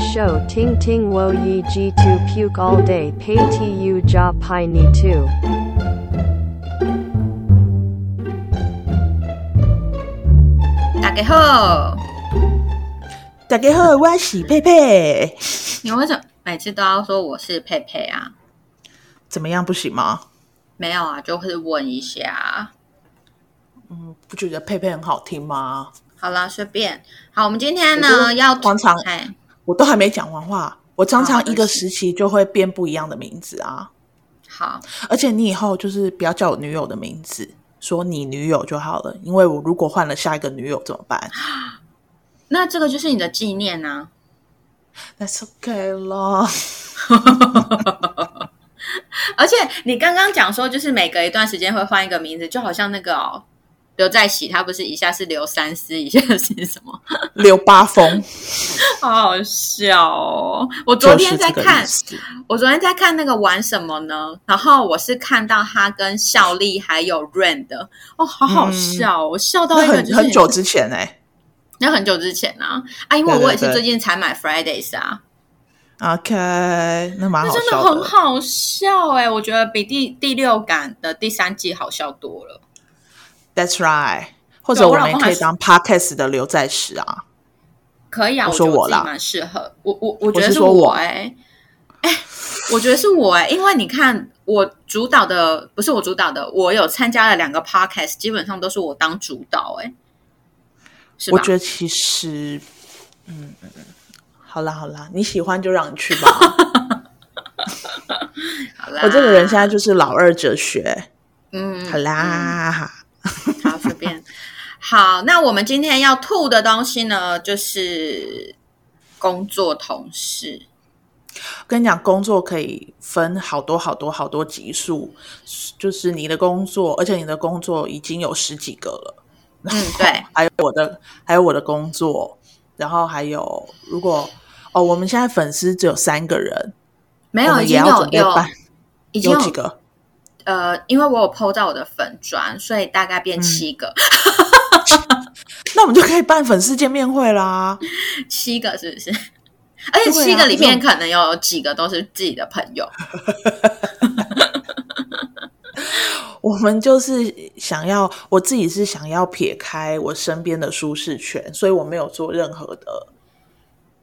show ting ting wo yi ji to puke all day pay tu ja pi ni tu. 大家好，大家好，我是佩佩，你为什么每次都要说我是佩佩啊？怎么样？不行吗？没有啊，就是问一下。不觉得佩佩很好听吗？好啦，随便。好，我们今天呢要常常哎，我都还没讲完话，我常常一个时期就会变不一样的名字啊。好，而且你以后就是不要叫我女友的名字，说你女友就好了，因为我如果换了下一个女友怎么办 那这个就是你的纪念啊。？That's okay 啦。而且你刚刚讲说，就是每隔一段时间会换一个名字，就好像那个哦，刘在喜，他不是一下是刘三思，一下是什么？刘八风，好好笑哦！我昨天在看我昨天在看那个玩什么呢？然后我是看到他跟孝利还有 Rain 的，哦，好好笑、哦，我笑到一个就是很很久之前哎、那很久之前啊啊，因为我也是最近才买 Fridays 啊，OK，那蛮真的很好笑哎、我觉得比第第六感的第三季好笑多了。That's right。或者我们可以当 Podcast 的刘在石啊。可以啊，我说我啦蛮适合。我我我觉得是我哎、哎、我觉得是我哎、因为你看我主导的不是我主导的，我有参加了两个 podcast，基本上都是我当主导哎？我觉得其实，嗯，嗯嗯好啦好啦，你喜欢就让你去吧。好啦我这个人现在就是老二哲学。嗯好啦，好随便。好，那我们今天要吐的东西呢，就是工作同事。跟你讲，工作可以分好多好多好多级数，就是你的工作，而且你的工作已经有十几个了。嗯，对，还有我的，还有我的工作，然后还有如果哦，我们现在粉丝只有三个人，没有，也已经有有有几个？呃，因为我有 PO 到我的粉砖，所以大概嗯变七个，那我们就可以办粉丝见面会啦。七个是不是？而且七个里面可能有几个都是自己的朋友。我们就是想要，我自己是想要撇开我身边的舒适圈，所以我没有做任何的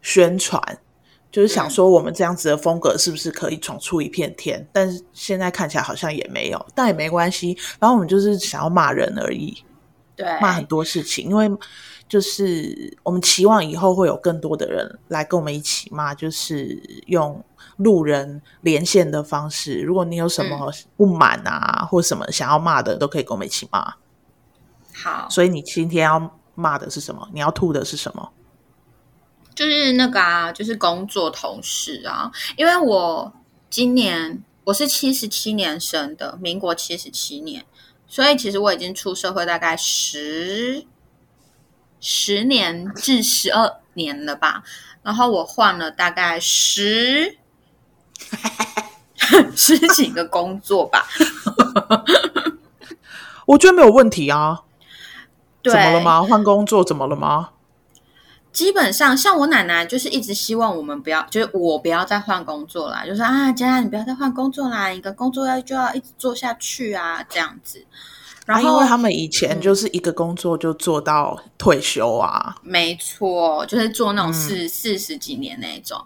宣传，就是想说我们这样子的风格是不是可以闯出一片天？但是现在看起来好像也没有，但也没关系。然后我们就是想要骂人而已，对，骂很多事情，因为就是我们期望以后会有更多的人来跟我们一起骂，就是用路人连线的方式。如果你有什么不满啊，或什么想要骂的，都可以跟我们一起骂。好，所以你今天要骂的是什么？你要吐的是什么？就是那个啊，就是工作同事啊，因为我今年我是七十七年生的，民国七十七年，所以其实我已经出社会大概十十年至十二年了吧。然后我换了大概十 十几个工作吧。我觉得没有问题啊。怎么了吗？换工作怎么了吗？基本上，像我奶奶就是一直希望我们不要，就是我不要再换工作啦，就说啊，佳佳，你不要再换工作啦，一个工作要就要一直做下去啊，这样子。然啊，后，因为他们以前就是一个工作就做到退休啊，没错，就是做那种四四十几年那一种。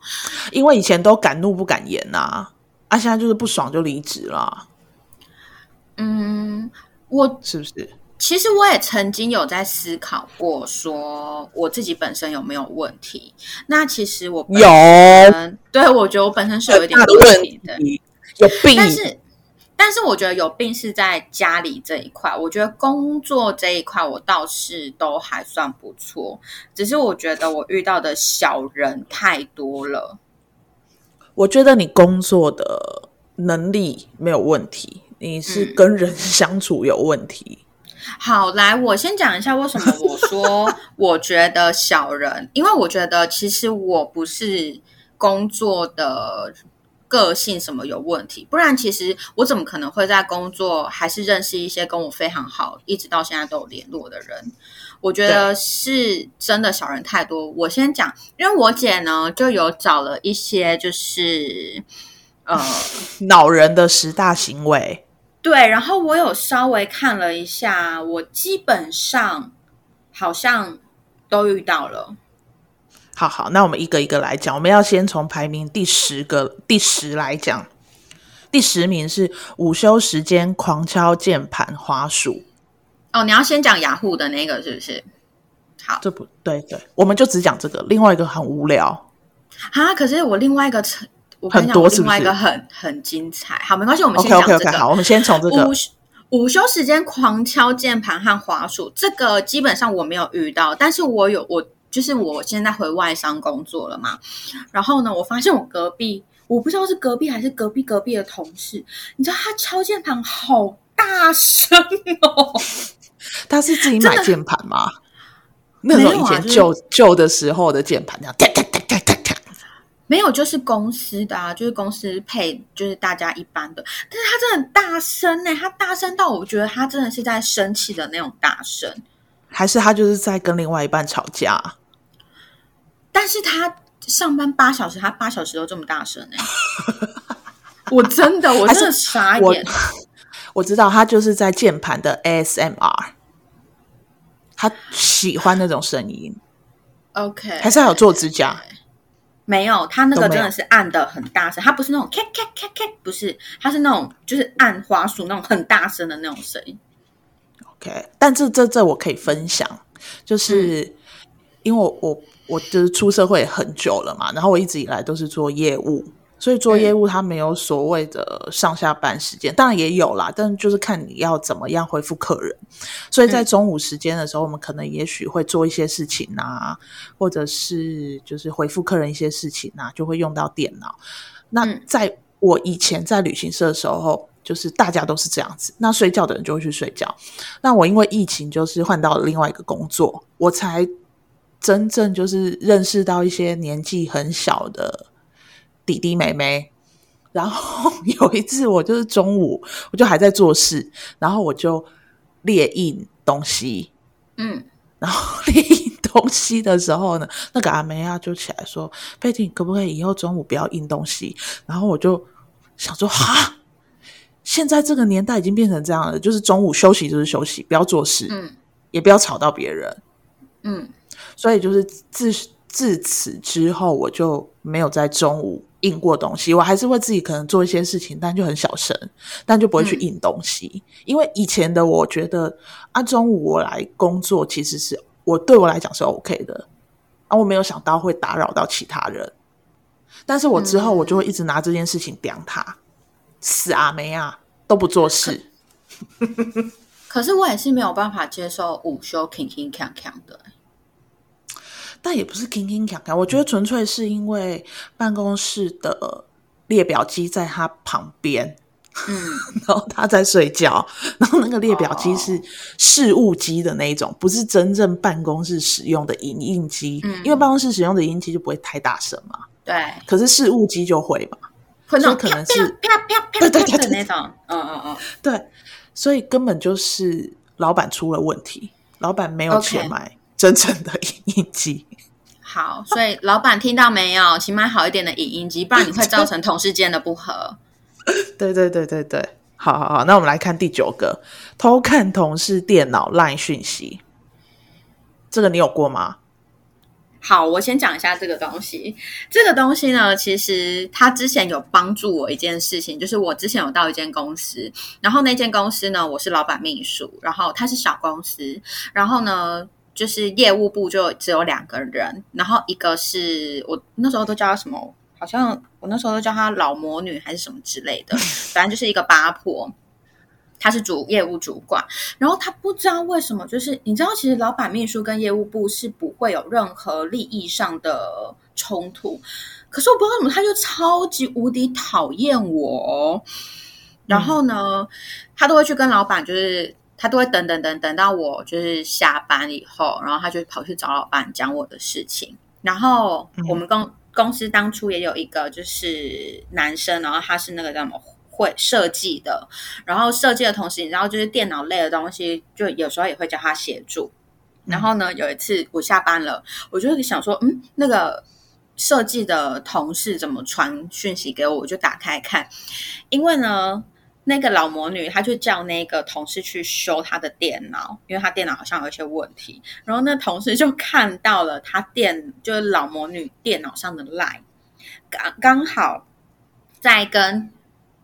因为以前都敢怒不敢言呐、啊，现在就是不爽就离职了，嗯，我是不是？其实我也曾经有在思考过，说我自己本身有没有问题。那其实我有，对我觉得我本身是有一点问问题的。题，有病。但是，但是我觉得有病是在家里这一块。我觉得工作这一块，我倒是都还算不错。只是我觉得我遇到的小人太多了。我觉得你工作的能力没有问题，你是嗯跟人相处有问题。好，来，我先讲一下为什么我说 我觉得小人，因为我觉得其实我不是工作的个性什么有问题，不然其实我怎么可能会在工作还是认识一些跟我非常好，一直到现在都有联络的人？我觉得是真的小人太多。我先讲，因为我姐呢就有找了一些，就是呃，恼人的十大行为。对，然后我有稍微看了一下，我基本上好像都遇到了。好好，那我们一个一个来讲。我们要先从排名第十个第十来讲。第十名是午休时间狂敲键盘、滑鼠。哦，你要先讲雅虎的那个是不是？好，这不对，对，我们就只讲这个。另外一个很无聊啊，可是我另外一个我很多，另外一个很很精彩。好，没关系，我们先讲这个。好，我们先从这个午午休时间狂敲键盘和滑鼠，这个基本上我没有遇到，但是我有我。就是我现在回外商工作了嘛，然后呢，我发现我隔壁，我不知道是隔壁还是隔壁隔壁的同事，你知道他敲键盘好大声哦，他是自己买键盘吗？那种以前旧旧的时候的键盘，这样哒哒哒哒哒哒，没有，就是公司的，啊，就是公司配，就是大家一般的，但是他真的很大声呢，他大声到我觉得他真的是在生气的那种大声，还是他就是在跟另外一半吵架？但是他上班八小时，他八小时都这么大声哎！我真的，我 真的傻眼。我知道他就是在键盘的 ASMR，他喜欢那种声音。OK，还是他有做指甲？没有，他那个真的是按的很大声，他不是那种咔咔咔咔，不是，他是那种就是按滑鼠那种很大声的那种声音。OK，但这这这我可以分享，就是因为我我。我就是出社会很久了嘛，然后我一直以来都是做业务，所以做业务它没有所谓的上下班时间，当然也有啦，但就是看你要怎么样回复客人。所以在中午时间的时候，我们可能也许会做一些事情啊，或者是就是回复客人一些事情啊，就会用到电脑。那在我以前在旅行社的时候，就是大家都是这样子，那睡觉的人就会去睡觉。那我因为疫情，就是换到了另外一个工作，我才。真正就是认识到一些年纪很小的弟弟妹妹，然后 有一次我就是中午我就还在做事，然后我就列印东西，嗯，然后列印东西的时候呢，那个阿梅亚就起来说：“贝蒂，可不可以以后中午不要印东西？”然后我就想说：“哈，现在这个年代已经变成这样了，就是中午休息就是休息，不要做事，嗯，也不要吵到别人，嗯。”所以就是自自此之后，我就没有在中午印过东西。我还是会自己可能做一些事情，但就很小声，但就不会去印东西。因为以前的我觉得啊，中午我来工作，其实是我对我来讲是 OK 的啊，我没有想到会打扰到其他人。但是我之后我就会一直拿这件事情刁他，死阿梅啊，都不做事。可是我也是没有办法接受午休铿铿锵锵的。但也不是铿铿锵锵，我觉得纯粹是因为办公室的列表机在他旁边，嗯，然后他在睡觉，然后那个列表机是事务机的那一种，不是真正办公室使用的影印机，嗯，因为办公室使用的影印机就不会太大声嘛，对，可是事务机就会嘛，会那种可能是啪啪啪啪的那种，嗯嗯嗯，对，所以根本就是老板出了问题，老板没有钱买。真正的影音机，好，所以老板听到没有？请买好一点的影音机，不然你会造成同事间的不和。对对对对对，好好好，那我们来看第九个，偷看同事电脑烂讯息，这个你有过吗？好，我先讲一下这个东西。这个东西呢，其实他之前有帮助我一件事情，就是我之前有到一间公司，然后那间公司呢，我是老板秘书，然后它是小公司，然后呢。就是业务部就只有两个人，然后一个是我那时候都叫他什么，好像我那时候都叫他老魔女还是什么之类的，反正就是一个八婆，他是主业务主管，然后他不知道为什么，就是你知道，其实老板秘书跟业务部是不会有任何利益上的冲突，可是我不知道为什么他就超级无敌讨厌我，然后呢，他都会去跟老板就是。他都会等等等等到我就是下班以后，然后他就跑去找老板讲我的事情。然后我们公公司当初也有一个就是男生，然后他是那个叫什么会设计的，然后设计的同时，你知道就是电脑类的东西，就有时候也会叫他协助。然后呢，有一次我下班了，我就想说，嗯，那个设计的同事怎么传讯息给我？我就打开看，因为呢。那个老魔女，她就叫那个同事去修她的电脑，因为她电脑好像有一些问题。然后那同事就看到了她电，就是老魔女电脑上的 line，刚刚好在跟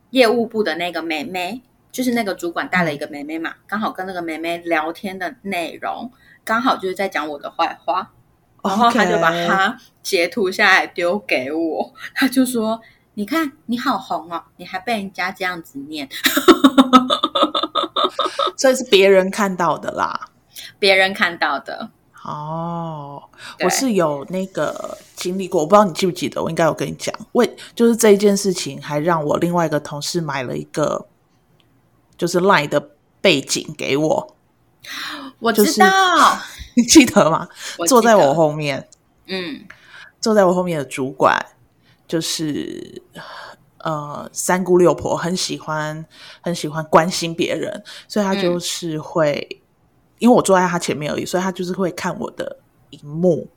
业务部的那个妹妹，就是那个主管带了一个妹妹嘛，刚好跟那个妹妹聊天的内容，刚好就是在讲我的坏话，然后他就把它截图下来丢给我，他就说。你看，你好红哦！你还被人家这样子念，所以是别人看到的啦。别人看到的哦，我是有那个经历过，我不知道你记不记得，我应该有跟你讲。为就是这一件事情，还让我另外一个同事买了一个就是 Line 的背景给我。我知道，你记得吗？坐在我后面，嗯，坐在我后面的主管。就是呃，三姑六婆很喜欢很喜欢关心别人，所以他就是会，因为我坐在他前面而已，所以他就是会看我的荧幕。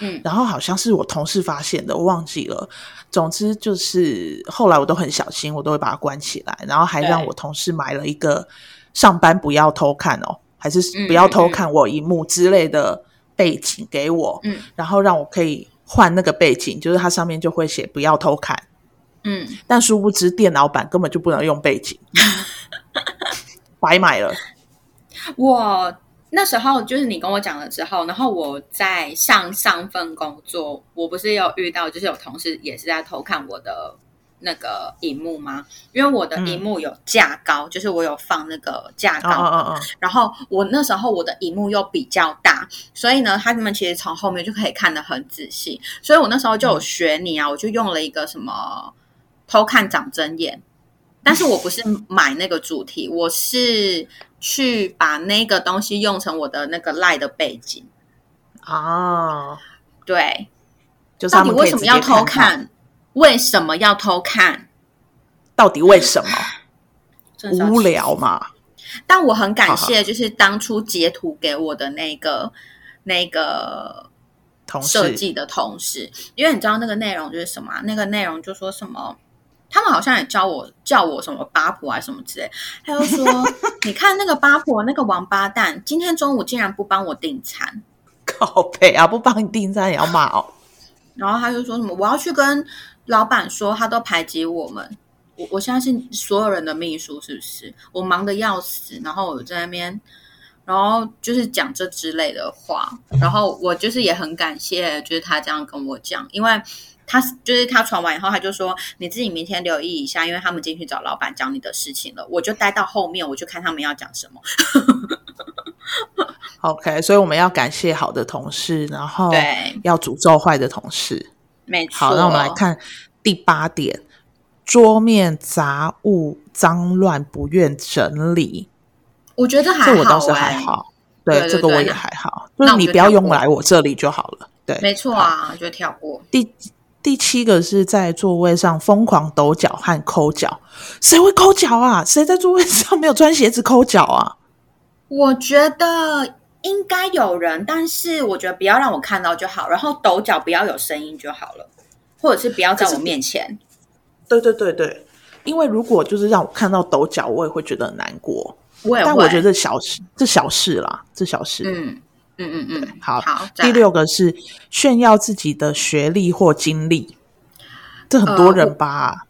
嗯，然后好像是我同事发现的，我忘记了。总之就是后来我都很小心，我都会把它关起来，然后还让我同事买了一个上班不要偷看哦，还是不要偷看我荧幕之类的背景给我，嗯，然后让我可以。换那个背景，就是它上面就会写“不要偷看”。嗯，但殊不知电脑版根本就不能用背景，白买了。我那时候就是你跟我讲了之后，然后我在上上份工作，我不是有遇到，就是有同事也是在偷看我的。那个荧幕吗？因为我的荧幕有架高，就是我有放那个架高，然后我那时候我的荧幕又比较大，所以呢，他们其实从后面就可以看得很仔细。所以我那时候就有学你啊，我就用了一个什么偷看长针眼，但是我不是买那个主题，我是去把那个东西用成我的那个赖的背景啊。对，就到底为什么要偷看？为什么要偷看？到底为什么？无聊嘛。但我很感谢，就是当初截图给我的那个那个设计的同事，因为你知道那个内容就是什么？那个内容就说什么？他们好像也教我叫我什么八婆啊什么之类。他又说：“ 你看那个八婆，那个王八蛋，今天中午竟然不帮我订餐，靠背啊！不帮你订餐也要骂哦。”然后他就说什么：“我要去跟。”老板说他都排挤我们，我我相信所有人的秘书是不是？我忙得要死，然后我在那边，然后就是讲这之类的话，然后我就是也很感谢，就是他这样跟我讲，因为他就是他传完以后，他就说你自己明天留意一下，因为他们进去找老板讲你的事情了，我就待到后面，我就看他们要讲什么。OK，所以我们要感谢好的同事，然后对要诅咒坏的同事。没错，好，那我们来看第八点：桌面杂物脏乱，不愿整理。我觉得还好，这我倒是还好。对，这个我也还好，就是你不要用来我这里就好了。对，没错啊，就跳过。第第七个是在座位上疯狂抖脚和抠脚，谁会抠脚啊？谁在座位上没有穿鞋子抠脚啊？我觉得。应该有人，但是我觉得不要让我看到就好，然后抖脚不要有声音就好了，或者是不要在我面前。对对对对，因为如果就是让我看到抖脚，我也会觉得很难过。我也但我觉得小事，这小事啦，这小事。嗯嗯嗯嗯，好。好，第六个是炫耀自己的学历或经历，这很多人吧？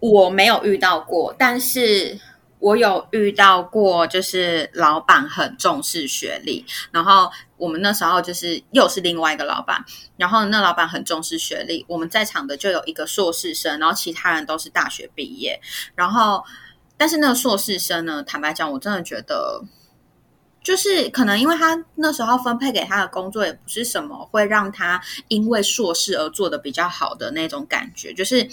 我没有遇到过，但是。我有遇到过，就是老板很重视学历，然后我们那时候就是又是另外一个老板，然后那老板很重视学历，我们在场的就有一个硕士生，然后其他人都是大学毕业，然后但是那个硕士生呢，坦白讲，我真的觉得，就是可能因为他那时候分配给他的工作也不是什么会让他因为硕士而做的比较好的那种感觉，就是。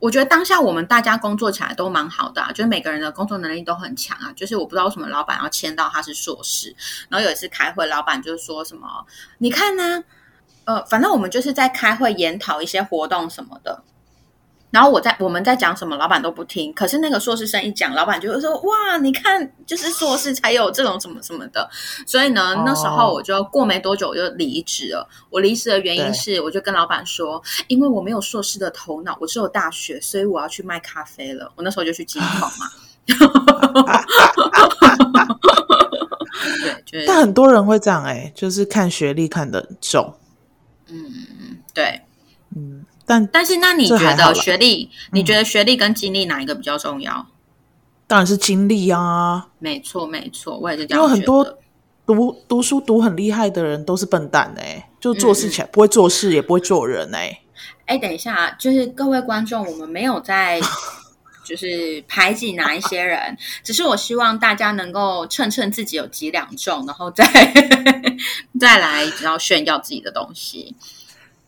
我觉得当下我们大家工作起来都蛮好的，就是每个人的工作能力都很强啊。就是我不知道为什么老板要签到他是硕士，然后有一次开会，老板就说什么：“你看呢，呃，反正我们就是在开会研讨一些活动什么的。然后我在我们在讲什么，老板都不听。可是那个硕士生一讲，老板就会说：“哇，你看，就是硕士才有这种什么什么的。”所以呢，那时候我就过没多久我就离职了。我离职的原因是，我就跟老板说：“因为我没有硕士的头脑，我只有大学，所以我要去卖咖啡了。”我那时候就去金矿嘛。对，就是。但很多人会这样哎，就是看学历看得很重。嗯，对，嗯。但但是，那你觉得学历？你觉得学历跟经历哪一个比较重要？当然是经历啊！没错，没错，我也是这样。因为很多读读书读很厉害的人都是笨蛋哎，就做事起来不会做事，也不会做人哎。哎，等一下，就是各位观众，我们没有在 就是排挤哪一些人，只是我希望大家能够称称自己有几两重，然后再 再来然后炫耀自己的东西。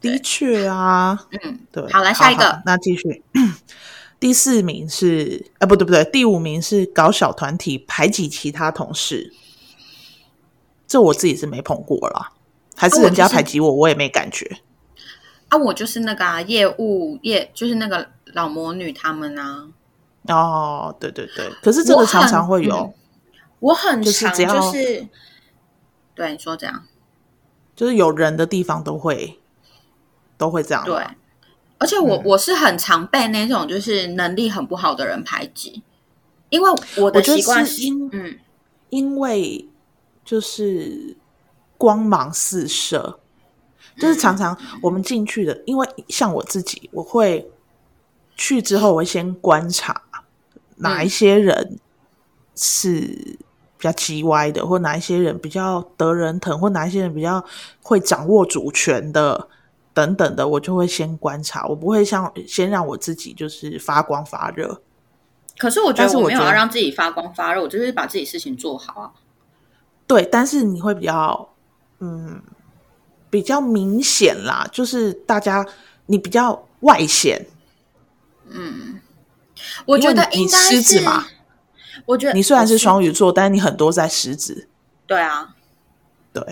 的确啊，嗯，对，好，来下一个，那继续。第四名是，哎，不对不对，第五名是搞小团体排挤其他同事，这我自己是没碰过了，还是人家排挤我，我也没感觉。啊，我就是那个业务业，就是那个老魔女他们啊。哦，对对对，可是这个常常会有，我很就是只要就是，对你说这样，就是有人的地方都会。都会这样对，而且我我是很常被那种就是能力很不好的人排挤，因为我的习惯是，嗯，因为就是光芒四射，就是常常我们进去的，因为像我自己，我会去之后，我会先观察哪一些人是比较叽歪的，或哪一些人比较得人疼，或哪一些人比较会掌握主权的。等等的，我就会先观察，我不会像先让我自己就是发光发热。可是我觉得我没有要让自己发光发热，我就是把自己事情做好啊。对，但是你会比较嗯比较明显啦，就是大家你比较外显。嗯，我觉得你狮子嘛，我觉得你虽然是双鱼座，但是你很多在狮子。对啊，对。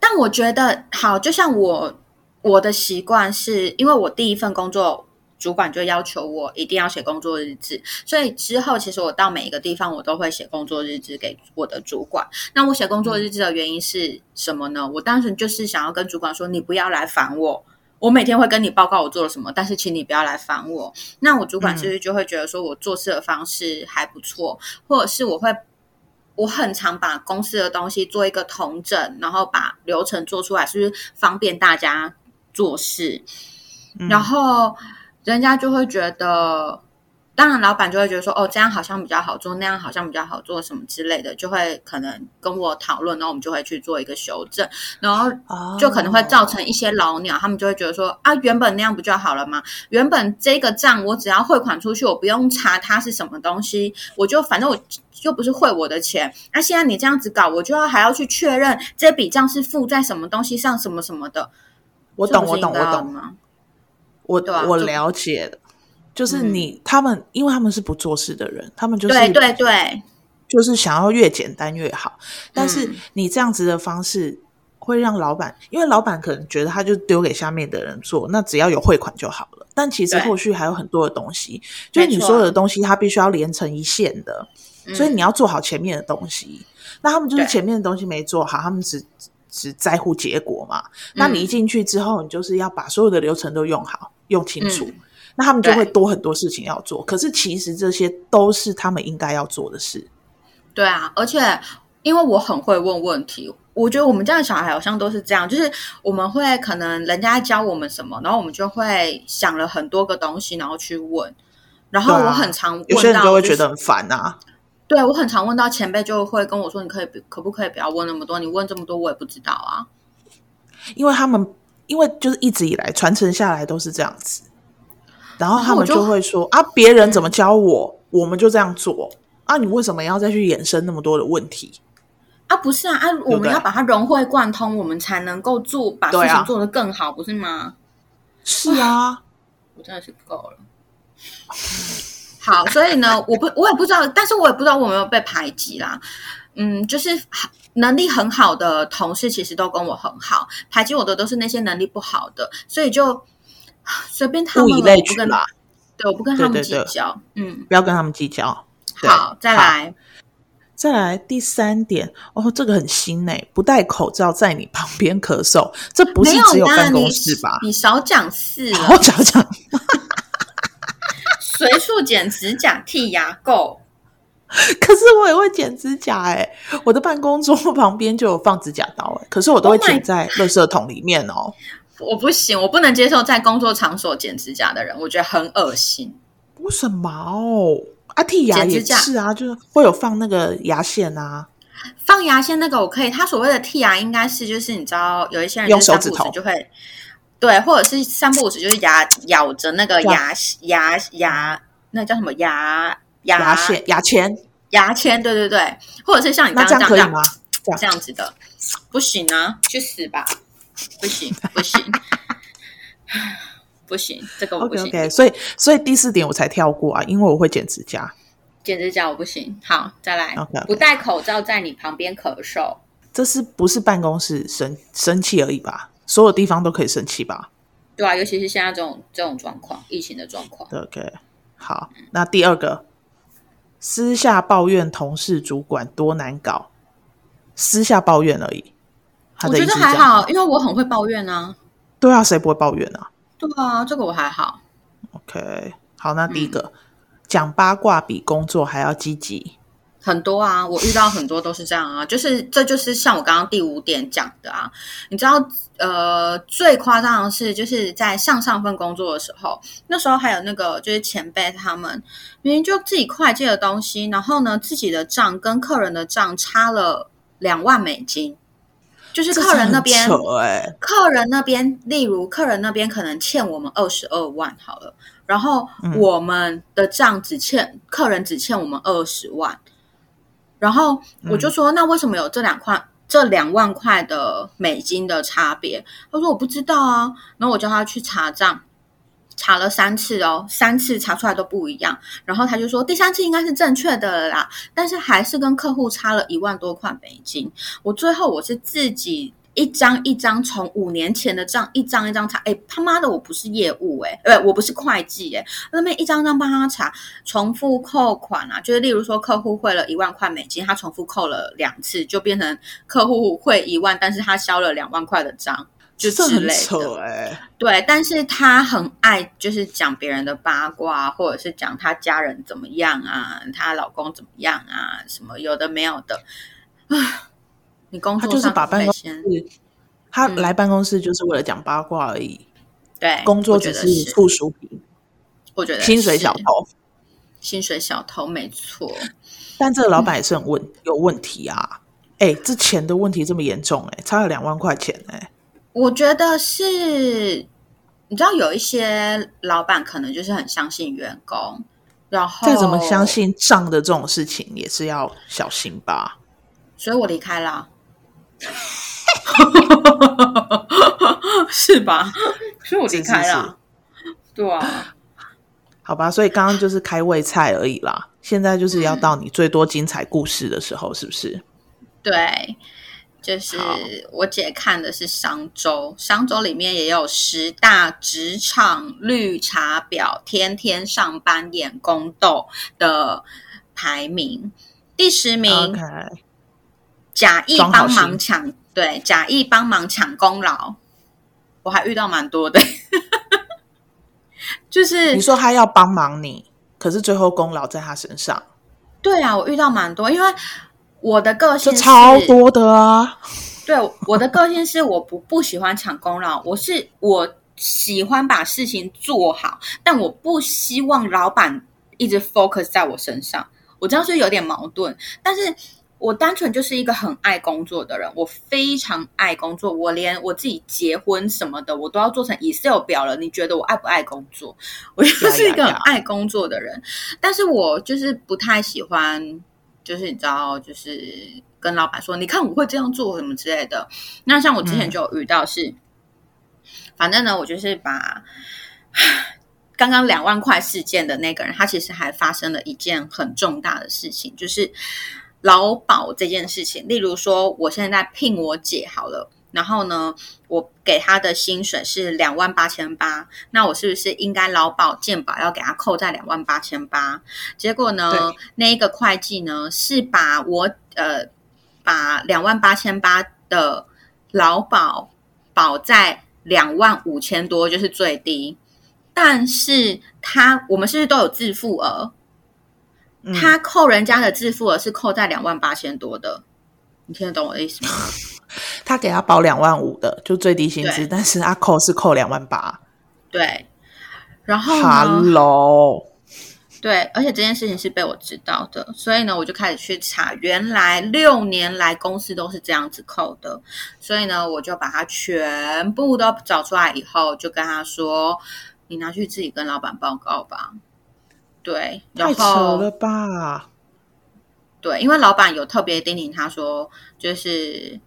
但我觉得好，就像我。我的习惯是因为我第一份工作主管就要求我一定要写工作日志，所以之后其实我到每一个地方我都会写工作日志给我的主管。那我写工作日志的原因是什么呢？我当时就是想要跟主管说，你不要来烦我，我每天会跟你报告我做了什么，但是请你不要来烦我。那我主管其实就会觉得说我做事的方式还不错，或者是我会。我很常把公司的东西做一个统整，然后把流程做出来，是不是方便大家？做事，然后人家就会觉得，当然老板就会觉得说，哦，这样好像比较好做，那样好像比较好做，什么之类的，就会可能跟我讨论，然后我们就会去做一个修正，然后就可能会造成一些老鸟，他们就会觉得说，啊，原本那样不就好了吗？原本这个账我只要汇款出去，我不用查它是什么东西，我就反正我又不是汇我的钱，那现在你这样子搞，我就要还要去确认这笔账是付在什么东西上，什么什么的。我懂，我懂，我懂。我我了解的，就是你他们，因为他们是不做事的人，他们就是对对对，就是想要越简单越好。但是你这样子的方式会让老板，因为老板可能觉得他就丢给下面的人做，那只要有汇款就好了。但其实后续还有很多的东西，就是你所有的东西，它必须要连成一线的，所以你要做好前面的东西。那他们就是前面的东西没做好，他们只。只在乎结果嘛？那你一进去之后，你就是要把所有的流程都用好、用清楚。那他们就会多很多事情要做。可是其实这些都是他们应该要做的事。对啊，而且因为我很会问问题，我觉得我们家的小孩好像都是这样，就是我们会可能人家教我们什么，然后我们就会想了很多个东西，然后去问。然后我很常有些人就会觉得很烦啊。对，我很常问到前辈就会跟我说：“你可以可不可以不要问那么多？你问这么多，我也不知道啊。”因为他们因为就是一直以来传承下来都是这样子，然后他们就会说：“啊，别人怎么教我，我们就这样做啊！你为什么要再去衍生那么多的问题？”啊，不是啊，啊，我们要把它融会贯通，我们才能够做把事情做得更好，不是吗？是啊，我真的是够了。好，所以呢，我不，我也不知道，但是我也不知道我有没有被排挤啦。嗯，就是能力很好的同事其实都跟我很好，排挤我的都是那些能力不好的，所以就随便他们了，物以类我不跟聚啦，对，我不跟他们对对对计较。嗯，不要跟他们计较。好，再来，再来第三点哦，这个很新诶，不戴口罩在你旁边咳嗽，这不是没只有办公室吧？你少讲事了我。讲讲，随处剪指甲、剃牙垢，可是我也会剪指甲诶，我的办公桌旁边就有放指甲刀诶，可是我都会 Oh 剪在垃圾桶里面哦。我不行，我不能接受在工作场所剪指甲的人，我觉得很恶心。为什么哦？啊，剔牙也是啊，就是会有放那个牙线啊。放牙线那个我可以，他所谓的剃牙应该是就是你知道有一些人用手指头就会对，或者是三不五时就是牙咬着那个牙牙牙那叫什么牙牙牙线、牙签，牙签，对对对，或者是像你那刚刚这样这样？这样子的，不行啊，去死吧！不行 不行不行，这个我不 OK 行 OK，所以所以第四点我才跳过啊，因为我会剪指甲。剪指甲我不行。好，再来 OK，OK 不戴口罩在你旁边咳嗽。这是不是办公室生生气而已吧？所有地方都可以生气吧？对啊，尤其是现在这种这种状况，疫情的状况。对 OK，好，那第二个，私下抱怨同事主管多难搞，私下抱怨而已。我觉得还好，因为我很会抱怨啊。对啊，谁不会抱怨啊对啊，这个我还好。？OK，好，那第一嗯个，讲八卦比工作还要积极。很多啊，我遇到很多都是这样啊，就是这就是像我刚刚第五点讲的啊，你知道，呃，最夸张的是就是在上上份工作的时候，那时候还有那个就是前辈他们明明就自己会计的东西，然后呢自己的账跟客人的账差了两万美金，就是客人那边客人那边，例如客人那边可能欠我们二十二万好了，然后嗯。我们的账只欠、客人只欠我们二十万，然后我就说，那为什么有这两块这两万块的美金的差别？他说我不知道啊，然后我叫他去查账。查了三次哦，三次查出来都不一样，然后他就说第三次应该是正确的啦，但是还是跟客户差了一万多块美金。我最后我是自己一张一张从五年前的账一张一张查，哎他妈的我不是业务哎、呃我不是会计哎、那边一张张帮他查，重复扣款啊，就是例如说客户汇了一万块美金，他重复扣了两次，就变成客户汇一万，但是他销了两万块的账。就这之类的，哎、对，但是他很爱就是讲别人的八卦，或者是讲他家人怎么样啊，她老公怎么样啊，什么有的没有的啊。你工他就是把办公室，他嗯来办公室就是为了讲八卦而已，对工作只是附属品，我觉得薪水小偷。薪水小偷没错。但这个老板 也是很问、有问题啊！哎、这钱的问题这么严重、哎，差了两万块钱、哎，我觉得是，你知道有一些老板可能就是很相信员工，然后再怎么相，信账的这种事情，也是要小心吧。所以我离开了，是吧？所以我离开了，对啊，好吧，所以刚刚就是开胃菜而已啦，现在就是要到你最多精彩故事的时候，是不是？对。就是我姐看的是商周，商周里面也有十大职场绿茶婊，天天上班演宫斗的排名。第十名假意帮忙心抢，对，假意帮忙抢功劳，我还遇到蛮多的，就是你说他要帮忙你，可是最后功劳在他身上，对啊，我遇到蛮多，因为我的个性是超多的啊！对，我的个性是我不不喜欢抢功劳，我是我喜欢把事情做好，但我不希望老板一直 focus 在我身上。我这样是有点矛盾，但是我单纯就是一个很爱工作的人，我非常爱工作，我连我自己结婚什么的，我都要做成 Excel 表了。你觉得我爱不爱工作？我就是一个很爱工作的人，但是我就是不太喜欢，就是你知道，就是跟老板说，你看我会这样做什么之类的。那像我之前就有遇到是，反正呢，我就是把 刚刚两万块事件的那个人，他其实还发生了一件很重大的事情，就是劳保这件事情，例如说，我现在聘我姐好了，然后呢，我给她的薪水是两万八千八，那我是不是应该劳保健保要给她扣在两万八千八？结果呢，那一个会计呢是把我呃把两万八千八的劳保保在两万五千多，就是最低。但是他我们是不是都有自付额？嗯他扣人家的自付额是扣在两万八千多的，你听得懂我的意思吗？他给他保两万五的，就最低薪资，但是他扣是扣两万八。对，然后呢？Hello，对，而且这件事情是被我知道的，所以呢，我就开始去查，原来六年来公司都是这样子扣的，所以呢，我就把它全部都找出来以后，就跟他说：“你拿去自己跟老板报告吧。”对，然太扯后了吧？对，因为老板有特别叮咛他说，就是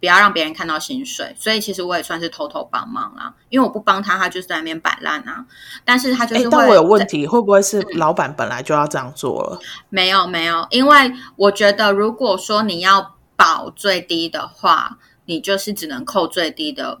不要让别人看到薪水，所以其实我也算是偷偷帮忙啦。因为我不帮他，他就是在那边摆烂啊。但是他就是但我有问题，会不会是老板本来就要这样做了？没有没有，因为我觉得如果说你要保最低的话，你就是只能扣最低的。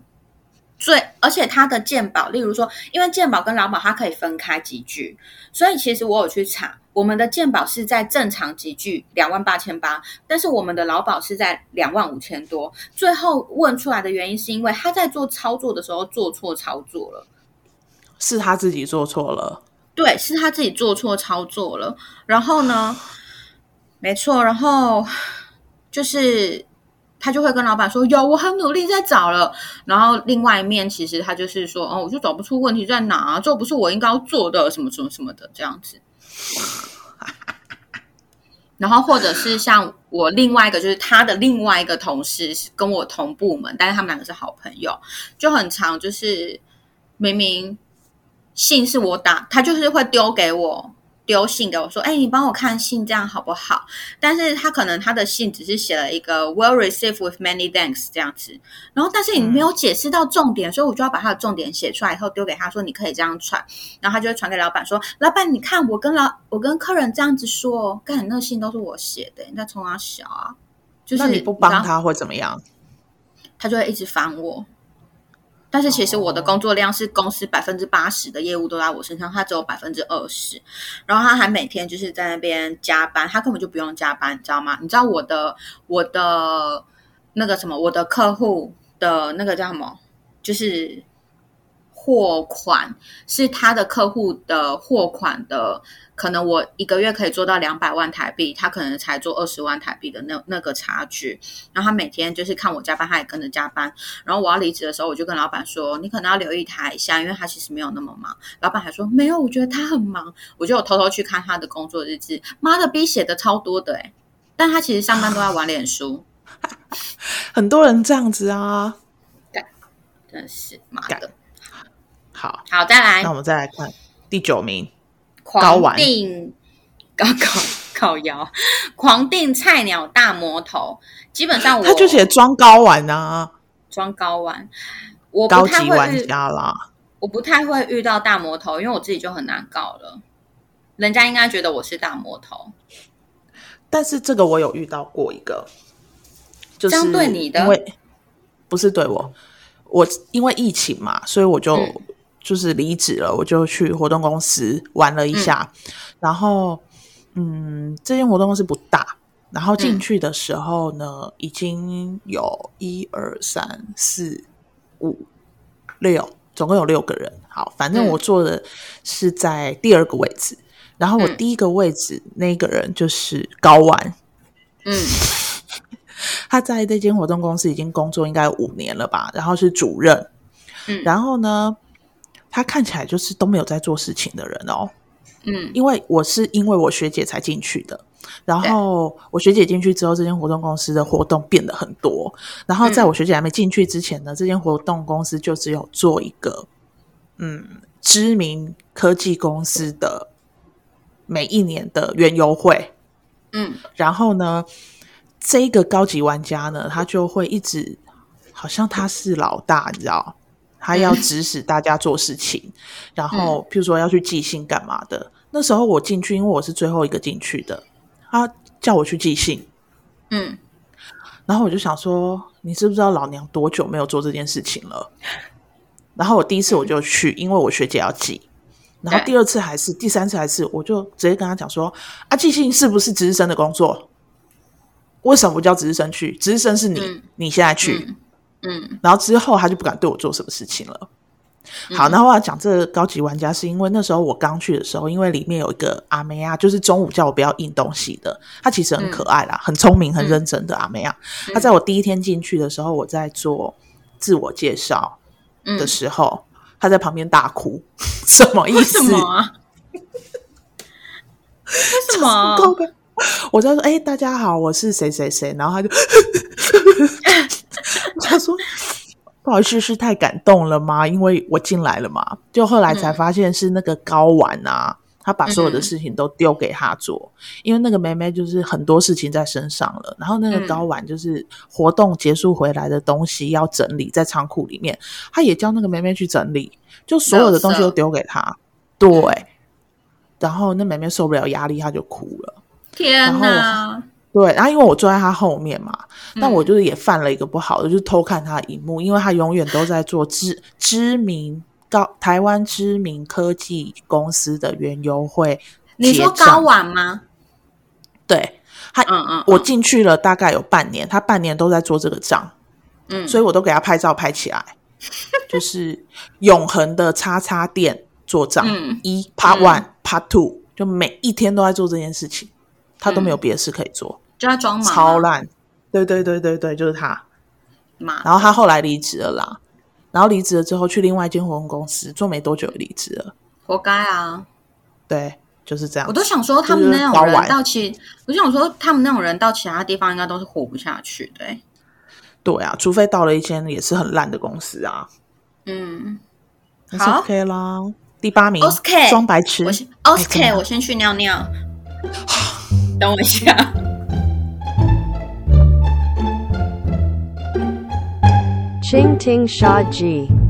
最，而且他的健保，例如说，因为健保跟劳保它可以分开集聚，所以其实我有去查，我们的健保是在正常集聚两万八千八，但是我们的劳保是在两万五千多。最后问出来的原因是因为他在做操作的时候做错操作了。是他自己做错了。对，是他自己做错操作了。然后呢，没错，然后就是他就会跟老板说：“有，我很努力在找了。”然后另外一面，其实他就是说：“哦，我就找不出问题在哪，啊这不是我应该要做的，什么什么什么的这样子。”然后或者是像我另外一个，就是他的另外一个同事是跟我同部门，但是他们两个是好朋友，就很常就是明明信是我打，他就是会丢给我，丢信给我说：“哎，你帮我看信，这样好不好？”但是他可能他的信只是写了一个 “well received with many thanks” 这样子，然后但是你没有解释到重点，所以我就要把他的重点写出来以后丢给他说：“你可以这样传。”然后他就会传给老板说：“老板，你看我跟老我跟客人这样子说，干你那个信都是我写的，你在冲他小啊？”就是那你不帮他会怎么样？他就会一直烦我。但是其实我的工作量是公司百分之八十的业务都在我身上，他只有百分之二十，然后他还每天就是在那边加班，他根本就不用加班，你知道吗？你知道我的我的那个什么，我的客户的那个叫什么，就是货款是他的客户的货款的，可能我一个月可以做到两百万台币，他可能才做二十万台币的那那个差距。然后他每天就是看我加班，他也跟着加班。然后我要离职的时候，我就跟老板说：“你可能要留意他一下，因为他其实没有那么忙。”老板还说：“没有，我觉得他很忙。”我就有偷偷去看他的工作日志，妈的逼写的超多的诶但他其实上班都在玩脸书，很多人这样子啊。真的是妈的。好，好，再来那我们再来看第九名，高狂玩定高高高腰，狂定菜鸟大魔头。基本上我他就写装高玩啊，装高玩，我不高级玩太会遇，家啦。我不太会遇到大魔头，因为我自己就很难搞了。人家应该觉得我是大魔头，但是这个我有遇到过一个，就是对你的因为不是对我，我因为疫情嘛，所以我就、嗯就是离职了，我就去活动公司玩了一下，然后嗯，这间活动公司不大，然后进嗯去的时候呢，已经有一二三四五六，总共有六个人。好，反正嗯。我坐的是在第二个位置，然后我嗯。第一个位置那个人就是高玩，嗯。他在这间活动公司已经工作应该五年了吧，然后是主任，嗯。然后呢，他看起来就是都没有在做事情的人哦。嗯因为我是因为我学姐才进去的，然后我学姐进去之后，这间活动公司的活动变得很多。然后在我学姐还没进去之前呢，这间活动公司就只有做一个嗯知名科技公司的每一年的原游会。嗯然后呢，这个高级玩家呢，他就会一直好像他是老大，你知道，他要指使大家做事情，然后譬如说要去寄信干嘛的。那时候我进去，因为我是最后一个进去的，他叫我去寄信，嗯，然后我就想说，你知不知道老娘多久没有做这件事情了？然后我第一次我就去，因为我学姐要寄。然后第二次还是第三次还是，我就直接跟他讲说：啊，寄信是不是值日生的工作？为什么不叫值日生去？值日生是你，嗯你现在去。嗯嗯然后之后他就不敢对我做什么事情了。好，然后我要讲这个高级玩家，是因为那时候我刚去的时候，因为里面有一个阿梅亚，就是中午叫我不要印东西的，她其实很可爱啦，很聪明、很认真的阿梅亚。她在我第一天进去的时候，我在做自我介绍嗯，的时候，她在旁边大哭，什么意为思？什么啊？为什么？我在说，哎、大家好，我是谁谁谁，然后他就 他说。不好意思，是太感动了吗？因为我进来了嘛，就后来才发现是那个高玩啊，他把所有的事情都丢给他做，因为那个妹妹就是很多事情在身上了，然后那个高玩就是活动结束回来的东西要整理在仓库里面，他也叫那个妹妹去整理，就所有的东西都丢给他，对，然后那妹妹受不了压力，她就哭了。天哪！对，然后因为我坐在他后面嘛，那嗯。我就是也犯了一个不好的，就是偷看他的荧幕，因为他永远都在做知知名高台湾知名科技公司的原优惠你说高玩吗？对他，嗯嗯，我进去了大概有半年，他半年都在做这个账，嗯，所以我都给他拍照拍起来，就是永恒的叉叉店做账，嗯一 Part One、Part Two，就每一天都在做这件事情，他都没有别的事可以做。就在装忙啊，超烂。对对对对对，就是他。妈然后他后来离职了啦，然后离职了之后去另外一间活动公司做没多久就离职了。活该啊！对，就是这样。我都想说，他们那种人到其，我就想说，他们那种人到其他地方应该都是活不下去的、欸。对啊，除非到了一间也是很烂的公司啊，嗯，好 OK 啦。第八名 OK 装白痴。OK，的我先去尿尿，等我一下。Ching Ting Sha Ji.